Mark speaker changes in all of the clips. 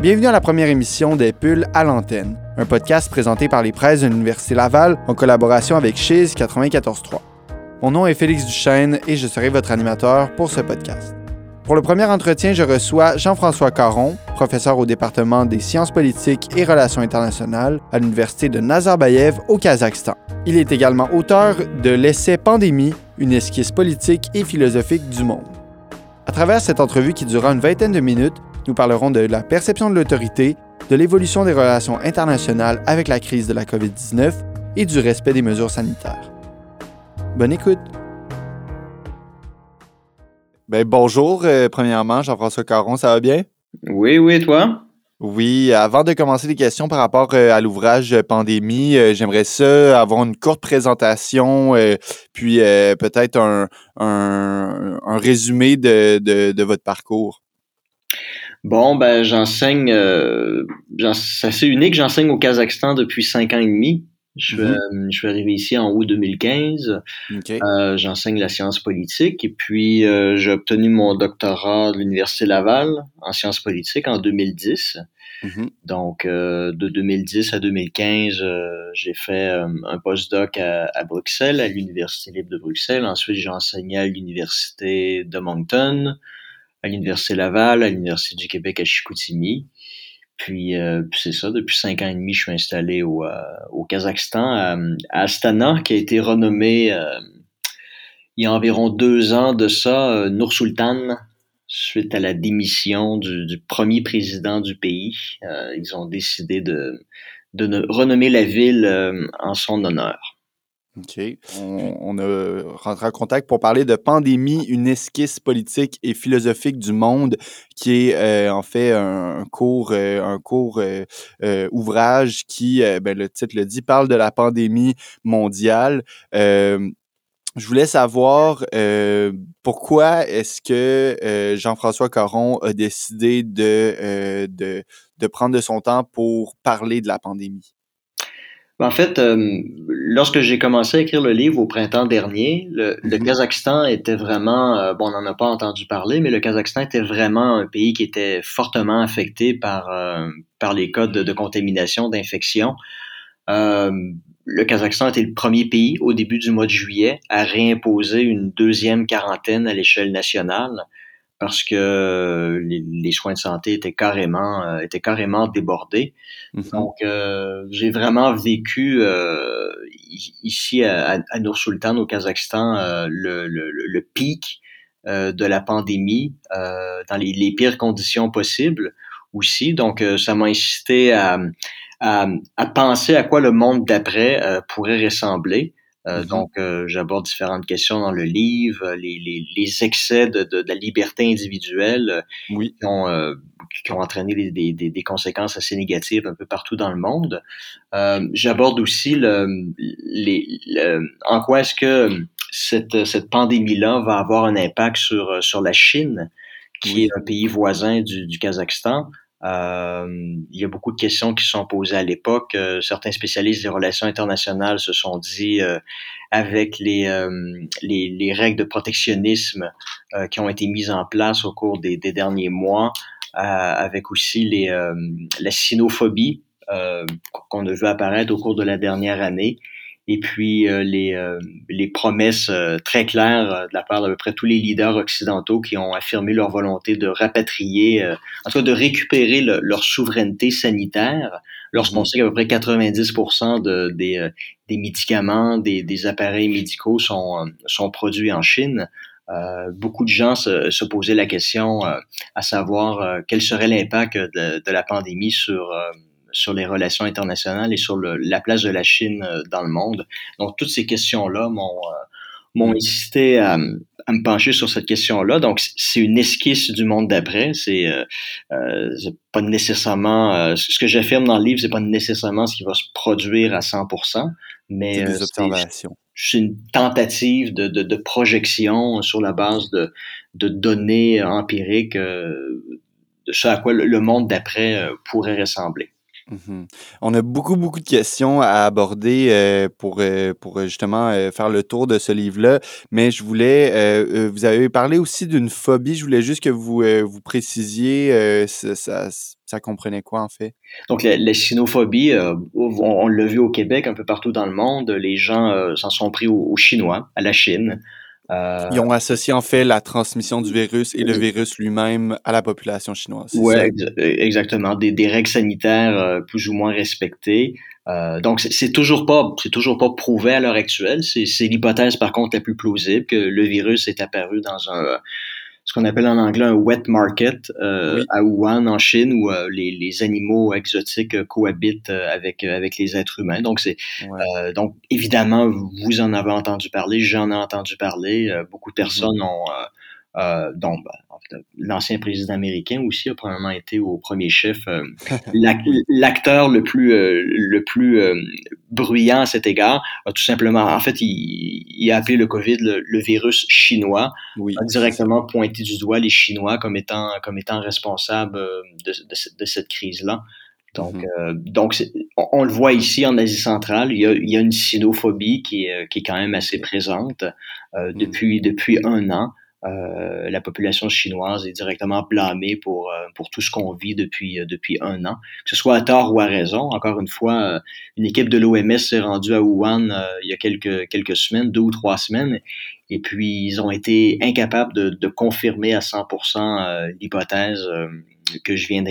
Speaker 1: Bienvenue à la première émission des Pulls à l'antenne, un podcast présenté par les presses de l'Université Laval en collaboration avec Chiz 94.3. Mon nom est Félix Duchesne et je serai votre animateur pour ce podcast. Pour le premier entretien, je reçois Jean-François Caron, professeur au département des sciences politiques et relations internationales à l'Université de Nazarbayev au Kazakhstan. Il est également auteur de l'essai Pandémie, une esquisse politique et philosophique du monde. À travers cette entrevue qui durera une vingtaine de minutes, nous parlerons de la perception de l'autorité, de l'évolution des relations internationales avec la crise de la COVID-19 et du respect des mesures sanitaires. Bonne écoute! Ben, bonjour, euh, premièrement, Jean-François Caron, ça va bien?
Speaker 2: Oui, oui, toi?
Speaker 1: Oui, avant de commencer les questions par rapport euh, à l'ouvrage Pandémie, euh, j'aimerais ça avoir une courte présentation, puis peut-être un, résumé de, votre parcours.
Speaker 2: Bon, ben j'enseigne, euh, c'est assez unique, j'enseigne au Kazakhstan depuis cinq ans et demi. Je, mm-hmm. euh, je suis arrivé ici en août 2015. Euh, j'enseigne la science politique et puis euh, j'ai obtenu mon doctorat de l'Université Laval en sciences politiques en 2010. Mm-hmm. Donc, de 2010 à 2015, j'ai fait un postdoc à, à, Bruxelles, à l'Université libre de Bruxelles. Ensuite, j'ai enseigné à l'Université de Moncton, à l'Université Laval, à l'Université du Québec à Chicoutimi. Puis, euh, c'est ça, depuis cinq ans et demi, je suis installé au, euh, au Kazakhstan, à, Astana, qui a été renommé euh, il y a environ deux ans de ça, Nur Sultan, suite à la démission du, du premier président du pays. ils ont décidé de, de renommer la ville en son honneur.
Speaker 1: OK. On, a rentré en contact pour parler de Pandémie, une esquisse politique et philosophique du monde, qui est euh, en fait un, cours, un cours euh, euh, ouvrage qui, ben, le titre le dit, parle de la pandémie mondiale. je voulais savoir pourquoi est-ce que Jean-François Caron a décidé de, de, de prendre de son temps pour parler de la pandémie?
Speaker 2: En fait, euh, lorsque j'ai commencé à écrire le livre au printemps dernier, le, mhm. Kazakhstan était vraiment, euh, bon, on n'en a pas entendu parler, mais le Kazakhstan était vraiment un pays qui était fortement affecté par, euh, par les cas de, contamination, d'infection. le Kazakhstan était le premier pays au début du mois de juillet à réimposer une deuxième quarantaine à l'échelle nationale parce que les, soins de santé étaient carrément euh, étaient carrément débordés. Mm-hmm. Donc euh, j'ai vraiment vécu euh, ici à, à Nur Sultan au Kazakhstan euh, le, le, le, pic euh, de la pandémie dans les, les, pires conditions possibles aussi. Donc ça m'a incité à, à, à, penser à quoi le monde d'après pourrait ressembler. Euh, mm-hmm. Donc, euh, j'aborde différentes questions dans le livre, les, les, les excès de, de, de, la liberté individuelle euh, oui. qui, ont, qui ont entraîné des, des, des, conséquences assez négatives un peu partout dans le monde. j'aborde aussi le, les, en quoi est-ce que cette, cette pandémie-là va avoir un impact sur, sur la Chine, qui est un pays voisin du, du Kazakhstan. Euh, il y a beaucoup de questions qui sont posées à l'époque. Euh, certains spécialistes des relations internationales se sont dit, euh, avec les, les, les, règles de protectionnisme qui ont été mises en place au cours des, des derniers mois, avec aussi les, la sinophobie qu'on a vu apparaître au cours de la dernière année, et puis euh, les, euh, les promesses euh, très claires de la part d'à peu près tous les leaders occidentaux qui ont affirmé leur volonté de rapatrier, en tout cas de récupérer leur souveraineté sanitaire, lorsqu'on mhm. sait qu'à peu près 90% de, des, des médicaments, des, des appareils médicaux sont, sont produits en Chine. Euh, beaucoup de gens se, se posaient la question à savoir quel serait l'impact de, de, la pandémie sur sur les relations internationales et sur le, la place de la Chine euh, dans le monde. Donc, toutes ces questions-là m'ont euh, m'ont incité à, à, me pencher sur cette question-là. Donc, c'est une esquisse du monde d'après. C'est euh, euh pas nécessairement euh, ce que j'affirme dans le livre, c'est pas nécessairement ce qui va se produire à 100%, mais
Speaker 1: des observations.
Speaker 2: C'est une tentative de, de, de, projection sur la base de, de données empiriques de ce à quoi le monde d'après pourrait ressembler.
Speaker 1: Mmh On a beaucoup, beaucoup de questions à aborder euh, pour, euh, pour justement euh, faire le tour de ce livre-là, mais je voulais, vous avez parlé aussi d'une phobie, je voulais juste que vous, précisiez, ça, comprenait quoi en fait?
Speaker 2: Donc la, la on, l'a vu au Québec, un peu partout dans le monde, les gens s'en sont pris aux Chinois, à la Chine.
Speaker 1: Euh, Ils ont associé en fait la transmission du virus et le virus lui-même à la population chinoise.
Speaker 2: Oui, exactement. Des, des, règles sanitaires euh, plus ou moins respectées. Euh, donc c'est toujours pas c'est toujours pas prouvé à l'heure actuelle. C'est l'hypothèse par contre la plus plausible que le virus est apparu dans un ce qu'on appelle en anglais un wet market euh, à Wuhan en Chine où euh, les, les, animaux exotiques euh, cohabitent avec avec les êtres humains. Donc c'est donc évidemment vous en avez entendu parler, j'en ai entendu parler. beaucoup de mm-hmm. personnes ont euh, donc, ben, l'ancien président américain aussi a probablement été au premier chef euh, l'acteur le plus euh, le plus bruyant à cet égard. A tout simplement, en fait, il, a appelé le COVID le, virus chinois, oui, a directement pointé du doigt les Chinois comme étant comme étant responsables de, de, cette crise là. Donc, mm-hmm. donc on, le voit ici en Asie centrale, il y a, il y a une sinophobie qui est, qui est quand même assez présente mm. depuis, depuis un an. Euh, la population chinoise est directement blâmée pour, euh, pour tout ce qu'on vit depuis, euh, depuis un an, que ce soit à tort ou à raison. Encore une fois, une équipe de l'OMS s'est rendue à Wuhan il y a quelques, quelques semaines, deux ou trois semaines, et puis ils ont été incapables de, de confirmer à 100% l'hypothèse que je viens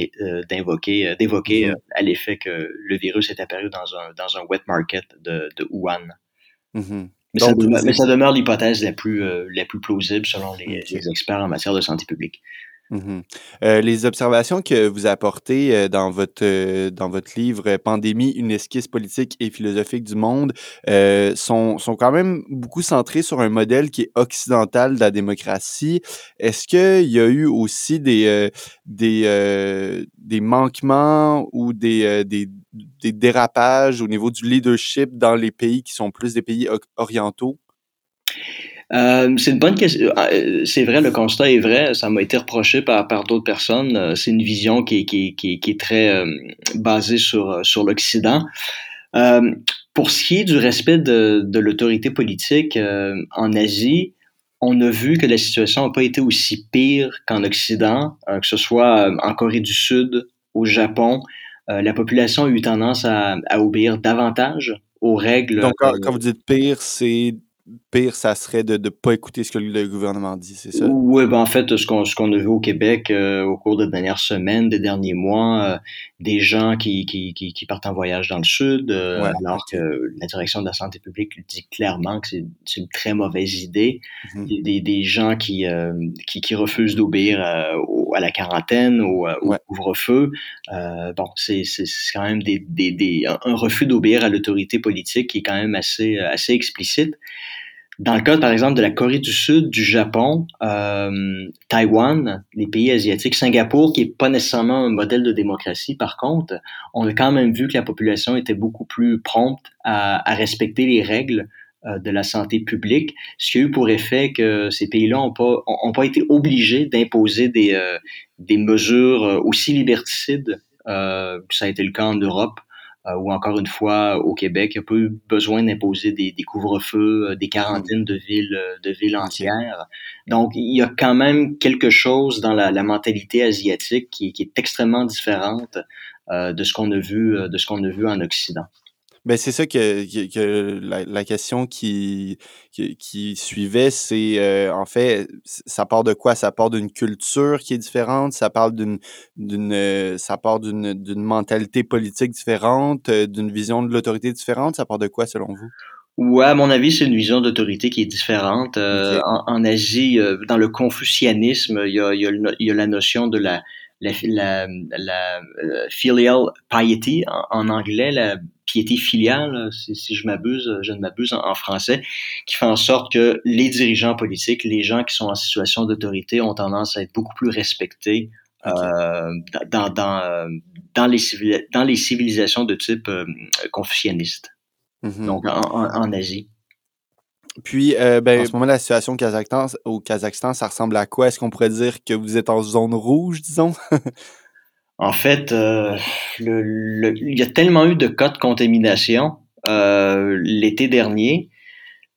Speaker 2: d'invoquer, d'évoquer mm-hmm. à l'effet que le virus est apparu dans un, dans un wet market de, de Wuhan. Mm-hmm. Mais, ça demeure, l'hypothèse la plus, euh, la plus plausible selon les, experts en matière de santé publique.
Speaker 1: Mmh euh, les observations que vous apportez euh, dans votre dans votre livre Pandémie, une esquisse politique et philosophique du monde sont, sont quand même beaucoup centrées sur un modèle qui est occidental de la démocratie. Est-ce qu'il y a eu aussi des des, des manquements ou des, des des dérapages au niveau du leadership dans les pays qui sont plus des pays orientaux?
Speaker 2: Euh, c'est une bonne question. Euh, c'est vrai, le constat est vrai. Ça m'a été reproché par, par d'autres personnes. Euh, c'est une vision qui, qui, qui, qui est très basée sur, sur l'Occident. pour ce qui est du respect de, de l'autorité politique en Asie, on a vu que la situation n'a pas été aussi pire qu'en Occident, que ce soit en Corée du Sud, au Japon. La population a eu tendance à, à obéir davantage aux règles.
Speaker 1: Donc, quand, quand vous dites pire, c'est pire, ça serait de ne pas écouter ce que le gouvernement dit, c'est ça?
Speaker 2: Oui, ben en fait, ce qu'on qu'on a vu au Québec euh, au cours des dernières semaines, des derniers mois, euh, des gens qui, qui, qui, qui, partent en voyage dans le sud, euh, alors que la direction de la santé publique dit clairement que c'est une très mauvaise idée. Mm-hmm. des, des, gens qui, qui, qui, refusent d'obéir à, la quarantaine, au, au couvre-feu. bon, c'est quand même des, des, des un refus d'obéir à l'autorité politique qui est quand même assez, assez explicite. Dans le cas, par exemple, de la Corée du Sud, du Japon, euh, Taïwan, les pays asiatiques, Singapour, qui est pas nécessairement un modèle de démocratie, par contre, on a quand même vu que la population était beaucoup plus prompte à, à respecter les règles euh, de la santé publique, ce qui a eu pour effet que ces pays-là n'ont pas, ont, pas été obligés d'imposer des, euh, des mesures aussi liberticides euh, que ça a été le cas en Europe euh, ou encore une fois au Québec, il n'y a pas eu besoin d'imposer des, des couvre-feux, euh, des quarantaines de villes, euh, de villes entières. Donc, il y a quand même quelque chose dans la, la mentalité asiatique qui, qui, est extrêmement différente euh, de ce qu'on a vu, de ce qu'on a vu en Occident.
Speaker 1: Ben c'est ça que, que, la, la, question qui, qui, qui suivait, c'est euh, en fait, ça part de quoi? Ça part d'une culture qui est différente, ça parle d'une d'une euh, ça part d'une d'une mentalité politique différente, euh, d'une vision de l'autorité différente, ça part de quoi selon vous?
Speaker 2: Ouais, à mon avis, c'est une vision d'autorité qui est différente. en, en, Asie, dans le confucianisme, il y a, il y a, il y a la notion de la, la, la, la filial piety en, en, anglais, la piété filiale, si, si je m'abuse, je ne m'abuse en, français, qui fait en sorte que les dirigeants politiques, les gens qui sont en situation d'autorité ont tendance à être beaucoup plus respectés euh, dans, dans, dans, les dans les civilisations de type euh, confucianiste, mm-hmm. donc en, en, Asie.
Speaker 1: Puis, euh, ben, en ce moment, la situation au Kazakhstan, au Kazakhstan, ça ressemble à quoi? Est-ce qu'on pourrait dire que vous êtes en zone rouge, disons?
Speaker 2: En fait, euh, le, il y a tellement eu de cas de contamination euh, l'été dernier.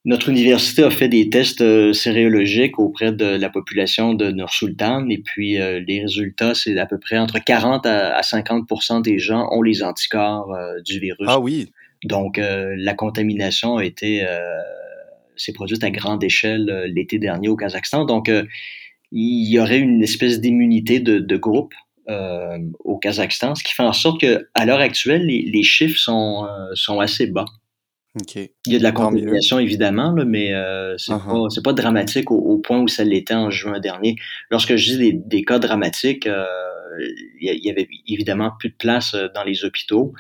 Speaker 2: Notre université a fait des tests euh, sériologiques auprès de la population de Nur-Sultan et puis les résultats, c'est à peu près entre 40 à, 50% des gens ont les anticorps du virus.
Speaker 1: Ah oui.
Speaker 2: Donc, la contamination a été s'est produite à grande échelle l'été dernier au Kazakhstan. Donc, il y aurait une espèce d'immunité de, de groupe euh, au Kazakhstan, ce qui fait en sorte qu'à l'heure actuelle, les, chiffres sont, euh, sont assez bas. Il y a de la contamination, évidemment, mais euh, c'est uh-huh. pas, dramatique au, point où ça l'était en juin dernier. Lorsque je dis des, cas dramatiques, il y, avait évidemment plus de place dans les hôpitaux.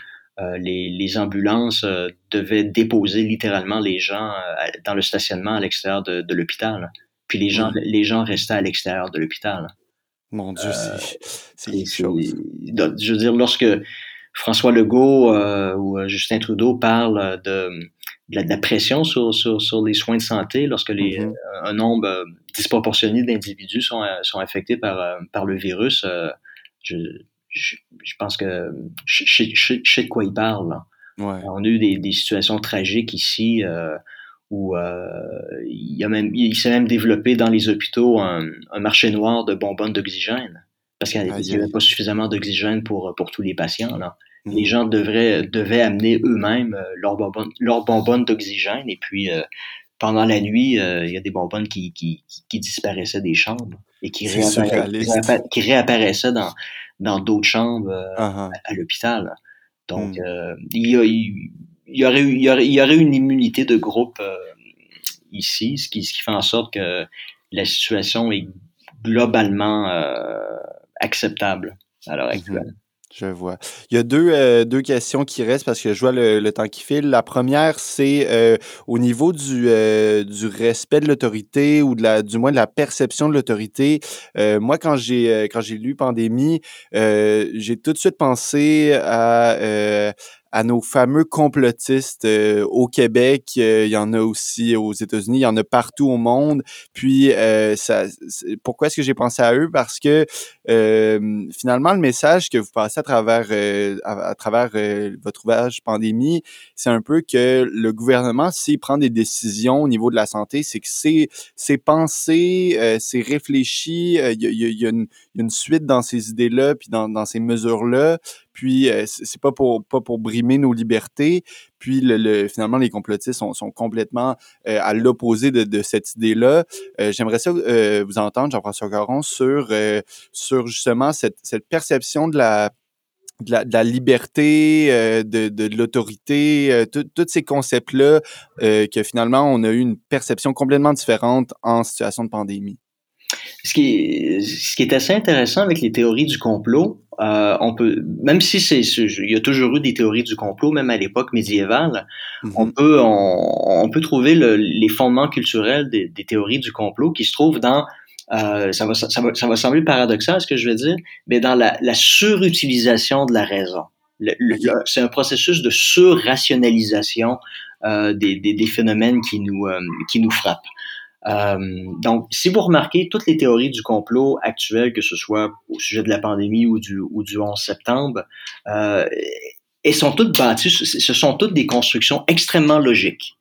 Speaker 2: Les, ambulances devaient déposer littéralement les gens dans le stationnement à l'extérieur de, l'hôpital. Puis les gens, les gens restaient à l'extérieur de l'hôpital.
Speaker 1: Mon Dieu, c'est quelque
Speaker 2: chose. Je veux dire, lorsque François Legault euh, ou euh, Justin Trudeau parlent de, de, la, pression sur, sur, sur, les soins de santé, lorsque les, mm-hmm. un nombre disproportionné d'individus sont, sont affectés par, par le virus, je, je, je, pense que je, sais de quoi parlent. Ouais. On a eu des, des situations tragiques ici où euh, il, y a même, il s'est même développé dans les hôpitaux un, un marché noir de bonbonnes d'oxygène parce qu'il n'y avait pas suffisamment d'oxygène pour, pour tous les patients. Là. Mmh. Les gens devraient, devaient amener eux-mêmes euh, leurs bonbonnes, leurs bonbonnes d'oxygène et puis euh, pendant la nuit, euh, il y a des bonbonnes qui, qui, qui, disparaissaient des chambres et qui, qui réapparaissaient dans, dans d'autres chambres uh-huh. à, l'hôpital. Donc, mmh. il, y a, il, il y aurait il y aurait, une immunité de groupe euh, ici, ce qui, ce qui fait en sorte que la situation est globalement euh, acceptable à l'heure mhm. actuelle.
Speaker 1: Je vois. Il y a deux, euh, deux questions qui restent parce que je vois le, temps qui file. La première, c'est au niveau du, du respect de l'autorité ou de la, du moins de la perception de l'autorité. moi, quand j'ai quand j'ai lu Pandémie, j'ai tout de suite pensé à à nos fameux complotistes euh, au Québec. Euh, il y en a aussi aux États-Unis, il y en a partout au monde. Puis, euh, ça, pourquoi est-ce que j'ai pensé à eux? Parce que finalement, le message que vous passez à travers, à, travers votre ouvrage Pandémie, c'est un peu que le gouvernement, s'il prend des décisions au niveau de la santé, c'est que c'est, c'est pensé, c'est réfléchi, il y y, une, y a une suite dans ces idées-là, puis dans, dans ces mesures-là puis euh, c'est pas pour pas pour brimer nos libertés. Puis le, finalement, les complotistes sont, sont complètement euh, à l'opposé de, de, cette idée-là. Euh, j'aimerais ça vous entendre, Jean-François Caron, sur sur justement cette, cette perception de la de la, de la, liberté, de, de, l'autorité, tous ces concepts-là, que finalement, on a eu une perception complètement différente en situation de pandémie.
Speaker 2: Ce qui, est, ce qui est assez intéressant avec les théories du complot, euh, on peut, même si c'est, il y a toujours eu des théories du complot, même à l'époque médiévale, mm-hmm. on peut, on, on peut trouver le, les fondements culturels des, des, théories du complot qui se trouvent dans, euh, ça, va, ça, va, ça va sembler paradoxal ce que je veux dire, mais dans la, la surutilisation de la raison. Le, c'est un processus de surrationalisation euh, des, des, des, phénomènes qui nous, euh, qui nous frappent. Euh, donc, si vous remarquez, toutes les théories du complot actuelles, que ce soit au sujet de la pandémie ou du, ou du 11 septembre, euh, elles sont toutes bâties, ce sont toutes des constructions extrêmement logiques.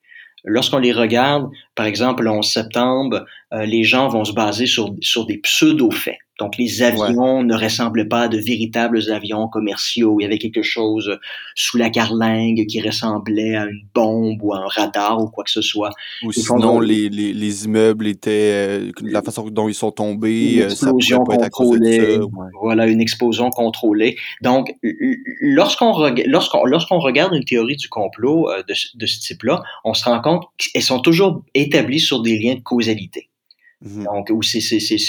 Speaker 2: Lorsqu'on les regarde, par exemple, le 11 septembre, euh, les gens vont se baser sur, sur des pseudo-faits. Donc, les avions ne ressemblaient pas à de véritables avions commerciaux. Il y avait quelque chose sous la carlingue qui ressemblait à une bombe ou à un radar ou quoi que ce soit.
Speaker 1: Ou sinon, les, les, les, immeubles étaient, euh, la façon dont ils sont tombés, une
Speaker 2: euh, explosion contrôlée. Voilà, une explosion contrôlée. Donc, lorsqu'on lorsqu'on lorsqu'on regarde une théorie du complot euh, de, de ce type-là, on se rend compte qu'elles sont toujours établies sur des liens de causalité. Mhm. Donc, où c'est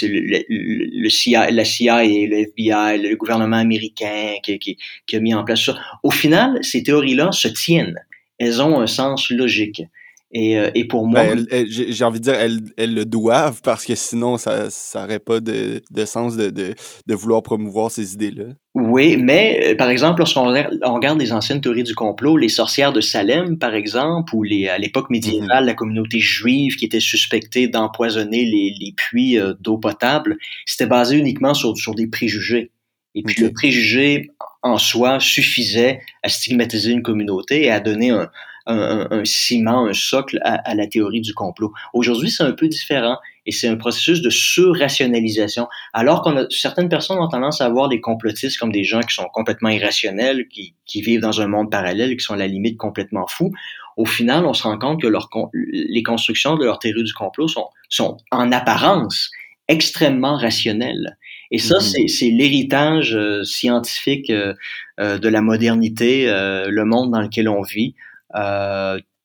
Speaker 2: le, le, CIA, la CIA et le FBI, le gouvernement américain qui, qui, qui a mis en place ça. Au final, ces théories-là se tiennent. Elles ont un sens logique. Et, euh, et pour moi.
Speaker 1: Ben, j'ai envie de dire, elles, elles, le doivent parce que sinon, ça n'aurait pas de, de sens de, de, de, vouloir promouvoir ces idées-là.
Speaker 2: Oui, mais euh, par exemple, lorsqu'on regarde les anciennes théories du complot, les sorcières de Salem, par exemple, ou les, à l'époque médiévale, mhm. la communauté juive qui était suspectée d'empoisonner les, les puits euh, d'eau potable, c'était basé uniquement sur, sur des préjugés. Et puis le préjugé en soi suffisait à stigmatiser une communauté et à donner un, un, un ciment, un socle à, à, la théorie du complot. Aujourd'hui, c'est un peu différent et c'est un processus de surrationalisation. Alors qu'on a certaines personnes ont tendance à voir les complotistes comme des gens qui sont complètement irrationnels, qui, qui vivent dans un monde parallèle, qui sont à la limite complètement fous. Au final, on se rend compte que leur, les constructions de leur théorie du complot sont, sont en apparence extrêmement rationnelles. Et ça, mm-hmm. c'est l'héritage euh, scientifique euh, euh, de la modernité, le monde dans lequel on vit.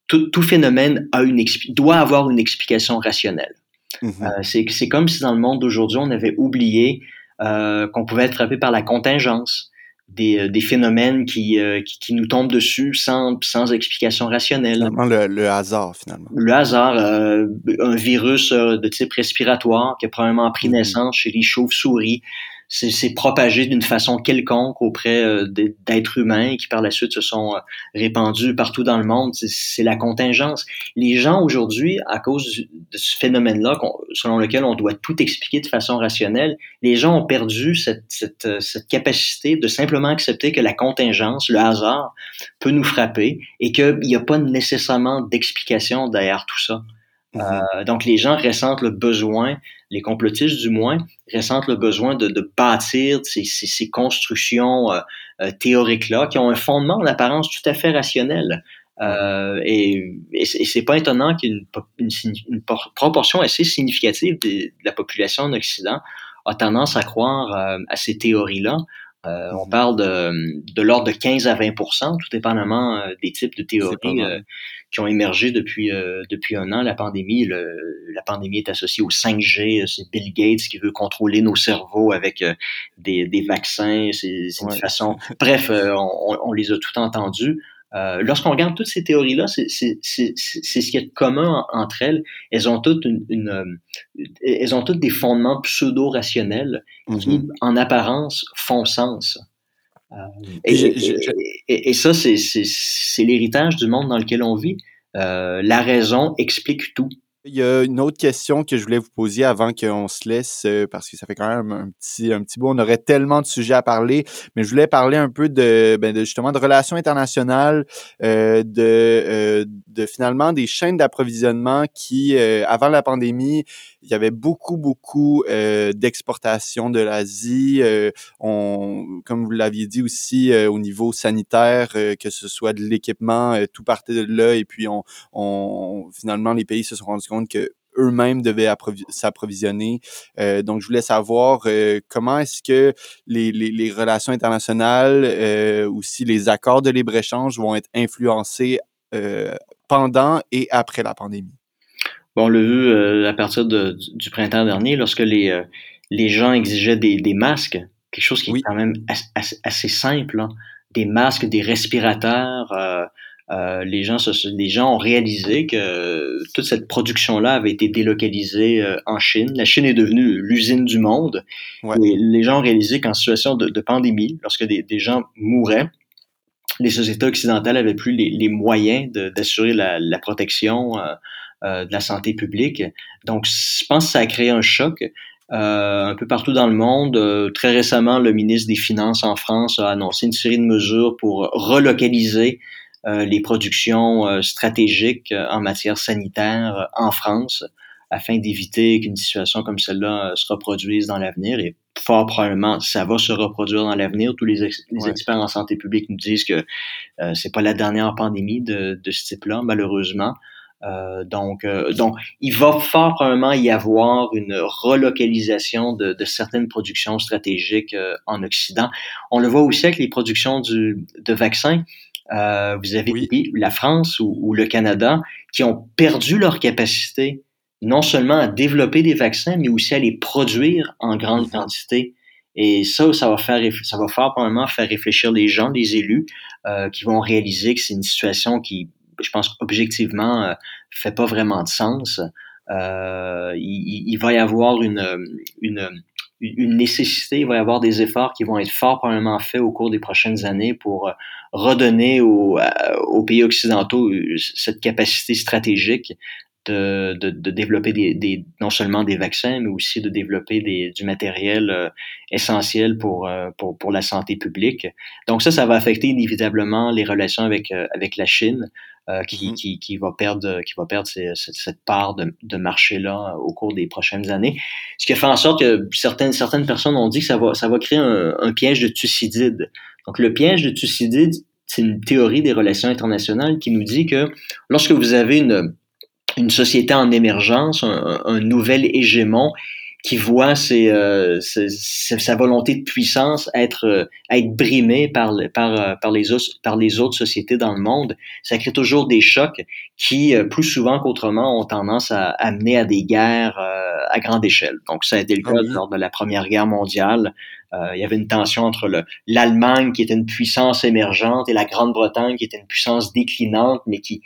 Speaker 2: Tout, tout, phénomène a une doit avoir une explication rationnelle. Mm-hmm. c'est comme si dans le monde d'aujourd'hui, on avait oublié qu'on pouvait être frappé par la contingence, des, euh, des phénomènes qui, euh, qui, qui, nous tombent dessus sans, sans explication rationnelle.
Speaker 1: Le, le hasard, finalement.
Speaker 2: Le hasard, euh, un virus de type respiratoire qui a probablement pris mm-hmm. naissance chez les chauves-souris, c'est propagé d'une façon quelconque auprès euh, d'êtres humains qui par la suite se sont euh, répandus partout dans le monde. C'est la contingence. Les gens aujourd'hui, à cause de ce phénomène-là, selon lequel on doit tout expliquer de façon rationnelle, les gens ont perdu cette, cette, euh, cette capacité de simplement accepter que la contingence, le hasard, peut nous frapper et qu'il n'y a pas nécessairement d'explication derrière tout ça. Mm-hmm. Euh, donc, les gens ressentent le besoin, les complotistes du moins, ressentent le besoin de, de bâtir ces, ces, ces constructions euh, euh, théoriques-là qui ont un fondement en apparence tout à fait rationnel. Euh, et, et c'est pas étonnant ait une, une, proportion assez significative de, la population en Occident a tendance à croire à ces théories-là. Euh, on parle de, de l'ordre de 15 à 20% tout dépendamment euh, des types de théories euh, qui ont émergé depuis, depuis un an. La pandémie, le, la pandémie est associée au 5G. C'est Bill Gates qui veut contrôler nos cerveaux avec des, des vaccins. C'est une façon. Bref, on, on, les a tout entendus. Euh, lorsqu'on regarde toutes ces théories-là, c'est ce qui est commun entre elles. Elles ont toutes, une, une euh, elles ont toutes des fondements pseudo-rationnels qui, mm-hmm. en apparence, font sens. Euh, et, et, et, ça, c'est l'héritage du monde dans lequel on vit. Euh, la raison explique tout.
Speaker 1: Il y a une autre question que je voulais vous poser avant qu'on se laisse, euh, parce que ça fait quand même un petit, un petit bout. On aurait tellement de sujets à parler, mais je voulais parler un peu de, ben de justement de relations internationales, euh, de, euh, de finalement des chaînes d'approvisionnement qui, euh, avant la pandémie, il y avait beaucoup, beaucoup euh, d'exportation de l'Asie. Euh, on, comme vous l'aviez dit aussi, au niveau sanitaire, que ce soit de l'équipement, tout partait de là. Et puis, on, on, finalement, les pays se sont rendus compte que eux-mêmes devaient s'approvisionner. Euh, donc, je voulais savoir euh, comment est-ce que les, les, les, relations internationales, euh, aussi les accords de libre-échange vont être influencés pendant et après la pandémie?
Speaker 2: Bon, on l'a vu euh, à partir de, du printemps dernier, lorsque les, euh, les gens exigeaient des, des, masques, quelque chose qui est quand même assez, assez simple, hein. des masques, des respirateurs. Euh, euh, les, gens, les gens ont réalisé que toute cette production-là avait été délocalisée en Chine. La Chine est devenue l'usine du monde. Ouais. Et les gens ont réalisé qu'en situation de, de, pandémie, lorsque des, des, gens mouraient, les sociétés occidentales avaient plus les, les moyens d'assurer la, la, protection euh, de la santé publique. Donc, je pense que ça a créé un choc. Euh, un peu partout dans le monde. Euh, très récemment, le ministre des Finances en France a annoncé une série de mesures pour relocaliser euh, les productions euh, stratégiques en matière sanitaire en France afin d'éviter qu'une situation comme celle-là se reproduise dans l'avenir. Et fort probablement, ça va se reproduire dans l'avenir. Tous les, ex les ouais. experts en santé publique nous disent que c'est pas la dernière pandémie de, de ce type-là, malheureusement. Euh, donc, euh, donc, il va fort probablement y avoir une relocalisation de, de certaines productions stratégiques euh, en Occident. On le voit aussi avec les productions du, de vaccins. Euh, vous avez oui. la France ou, ou, le Canada qui ont perdu leur capacité non seulement à développer des vaccins, mais aussi à les produire en grande quantité. Et ça, ça va faire, ça va fort probablement faire réfléchir les gens, les élus, euh, qui vont réaliser que c'est une situation qui je pense objectivement, euh, fait pas vraiment de sens. Euh, il, il, va y avoir une, une, une nécessité, il va y avoir des efforts qui vont être fort probablement faits au cours des prochaines années pour redonner aux, aux pays occidentaux cette capacité stratégique de, de, de développer des, des, non seulement des vaccins, mais aussi de développer des, du matériel euh, essentiel pour, euh, pour, pour la santé publique. Donc ça, ça va affecter inévitablement les relations avec, euh, avec la Chine. Qui, mm-hmm. qui, qui, va perdre, qui va perdre cette, part de, de marché-là au cours des prochaines années. Ce qui a fait en sorte que certaines, certaines personnes ont dit que ça va, ça va créer un, un piège de Thucydide. Donc, le piège de Thucydide, c'est une théorie des relations internationales qui nous dit que lorsque vous avez une, une société en émergence, un, nouvel hégémon qui voit ses, euh, sa volonté de puissance être, euh, être brimée par, par, euh, par, les autres, par les autres sociétés dans le monde, ça crée toujours des chocs qui, plus souvent qu'autrement, ont tendance à, amener à des guerres à grande échelle. Donc, ça a été le ah cas lors de la Première Guerre mondiale. Euh, il y avait une tension entre l'Allemagne, qui était une puissance émergente, et la Grande-Bretagne, qui était une puissance déclinante, mais qui,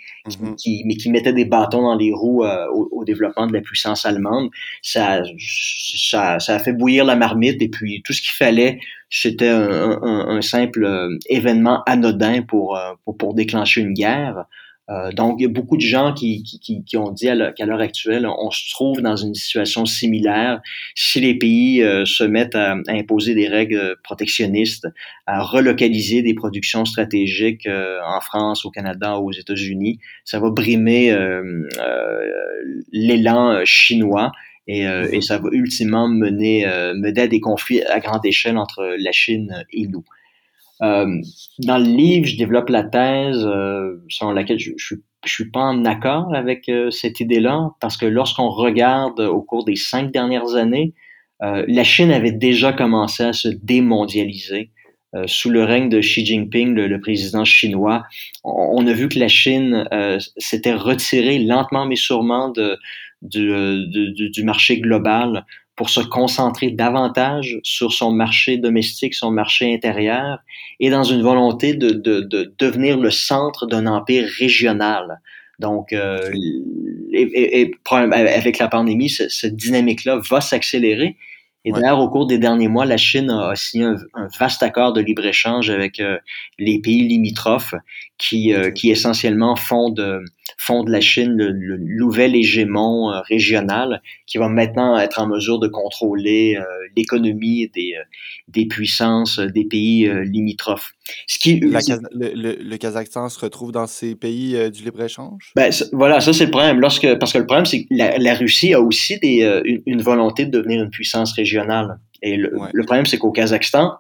Speaker 2: qui, mais qui mettait des bâtons dans les roues euh, au, développement de la puissance allemande. Ça, ça, ça a fait bouillir la marmite, et puis tout ce qu'il fallait, c'était un, un, un, simple euh, événement anodin pour, pour, pour déclencher une guerre. Euh, donc, il y a beaucoup de gens qui, qui, qui ont dit qu'à l'heure actuelle, on se trouve dans une situation similaire. Si les pays euh, se mettent à, imposer des règles protectionnistes, à relocaliser des productions stratégiques euh, en France, au Canada, aux États-Unis, ça va brimer l'élan chinois. Et, ça va ultimement mener, mener à des conflits à grande échelle entre la Chine et nous. Euh, dans le livre, je développe la thèse euh, selon laquelle je, je, suis pas en accord avec euh, cette idée-là, parce que lorsqu'on regarde au cours des cinq dernières années, euh, la Chine avait déjà commencé à se démondialiser. sous le règne de Xi Jinping, le, président chinois, on, a vu que la Chine s'était retirée lentement mais sûrement de, du, du marché global pour se concentrer davantage sur son marché domestique, son marché intérieur, et dans une volonté de, de, de devenir le centre d'un empire régional. Donc, euh, et, et, avec la pandémie, cette dynamique-là va s'accélérer. Et d'ailleurs, au cours des derniers mois, la Chine a signé un, vaste accord de libre-échange avec euh, les pays limitrophes qui, euh, qui essentiellement font de, font de la Chine le, nouvel hégémon euh, régional qui va maintenant être en mesure de contrôler l'économie des, des puissances des pays limitrophes.
Speaker 1: Ce qui, le, le, Kazakhstan se retrouve dans ces pays du libre-échange?
Speaker 2: Ben, voilà, ça c'est le problème. Lorsque, parce que le problème, c'est que la, la, Russie a aussi des, une, une volonté de devenir une puissance régionale et le, problème, c'est qu'au Kazakhstan,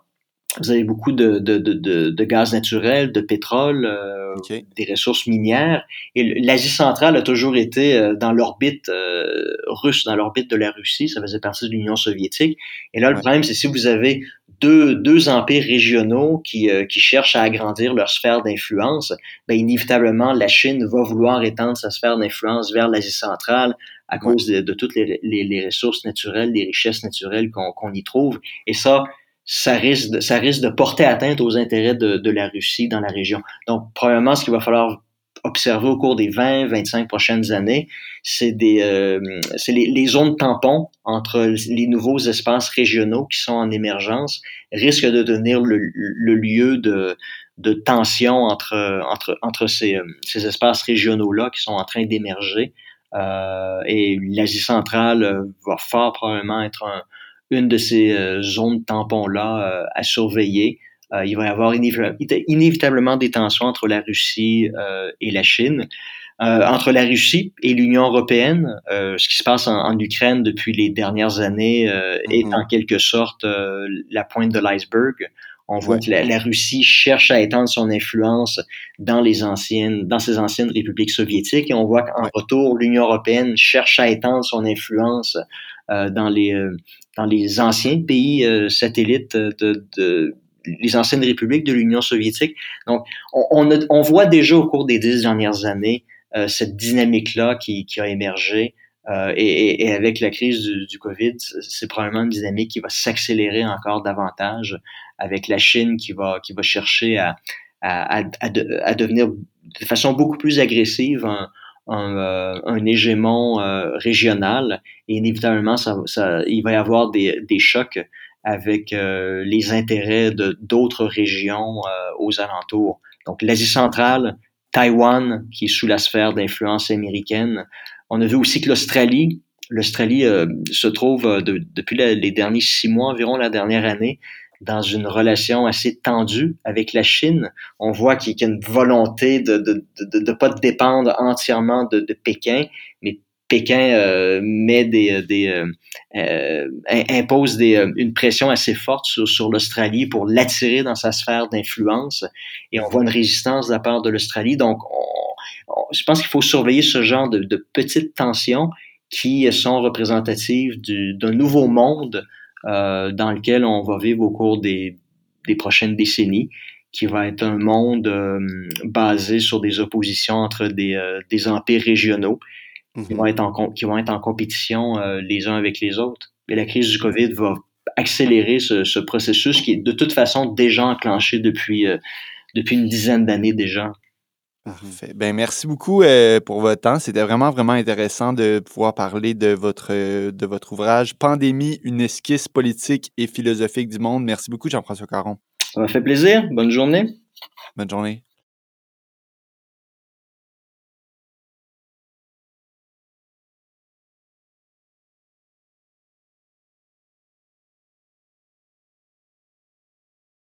Speaker 2: vous avez beaucoup de, de, de, de gaz naturel, de pétrole, euh, des ressources minières. Et l'Asie centrale a toujours été euh, dans l'orbite euh, russe, dans l'orbite de la Russie. Ça faisait partie de l'Union soviétique. Et là, le problème, c'est si vous avez deux, deux empires régionaux qui, qui cherchent à agrandir leur sphère d'influence, ben, inévitablement, la Chine va vouloir étendre sa sphère d'influence vers l'Asie centrale, à cause de, de toutes les, les, les, ressources naturelles, les richesses naturelles qu'on y trouve. Et ça, ça risque, de, ça risque de porter atteinte aux intérêts de, de la Russie dans la région. Donc, probablement, ce qu'il va falloir observer au cours des 20, 25 prochaines années, c'est des, euh, c'est les, les, zones tampons entre les nouveaux espaces régionaux qui sont en émergence risquent de devenir le, le lieu de, de tension entre, entre, entre ces, ces espaces régionaux-là qui sont en train d'émerger. Euh, et l'Asie centrale euh, va fort probablement être une de ces euh, zones tampons-là à surveiller. il va y avoir inévitablement des tensions entre la Russie et la Chine. entre la Russie et l'Union européenne, ce qui se passe en, Ukraine depuis les dernières années est mm-hmm. en quelque sorte la pointe de l'iceberg. On voit que la, Russie cherche à étendre son influence dans les anciennes, dans ces anciennes républiques soviétiques, et on voit qu'en retour, l'Union européenne cherche à étendre son influence euh, dans les euh, les anciens pays euh, satellites de, de les anciennes républiques de l'Union soviétique. Donc, on, on, on, voit déjà au cours des dix dernières années cette dynamique-là qui, qui a émergé. Euh, et, et, avec la crise du, du COVID, c'est probablement une dynamique qui va s'accélérer encore davantage avec la Chine qui va, qui va chercher à, à, à, à devenir de façon beaucoup plus agressive un, un, euh, un hégémon euh, régional et inévitablement ça, ça, il va y avoir des, des chocs avec les intérêts de d'autres régions aux alentours. Donc l'Asie centrale, Taïwan, qui est sous la sphère d'influence américaine, On a vu aussi que l'Australie, l'Australie euh, se trouve euh, depuis les derniers six mois environ, la dernière année, dans une relation assez tendue avec la Chine. On voit qu'il y a une volonté de ne de, de, de, pas dépendre entièrement de, de Pékin, mais Pékin euh, met des, des euh, euh impose des, une pression assez forte sur, sur l'Australie pour l'attirer dans sa sphère d'influence et on voit une résistance de la part de l'Australie. Donc, on, je pense qu'il faut surveiller ce genre de, de, petites tensions qui sont représentatives d'un nouveau monde euh, dans lequel on va vivre au cours des, des prochaines décennies, qui va être un monde euh, basé sur des oppositions entre des, euh, des empires régionaux qui, vont mhm. être en, qui vont être en compétition les uns avec les autres. Et la crise du COVID va accélérer ce, ce, processus qui est de toute façon déjà enclenché depuis, depuis une dizaine d'années déjà.
Speaker 1: Parfait. Ben, merci beaucoup euh, pour votre temps. C'était vraiment, vraiment intéressant de pouvoir parler de votre, euh, de votre ouvrage Pandémie, une esquisse politique et philosophique du monde. Merci beaucoup, Jean-François Caron.
Speaker 2: Ça m'a fait plaisir. Bonne journée.
Speaker 1: Bonne journée.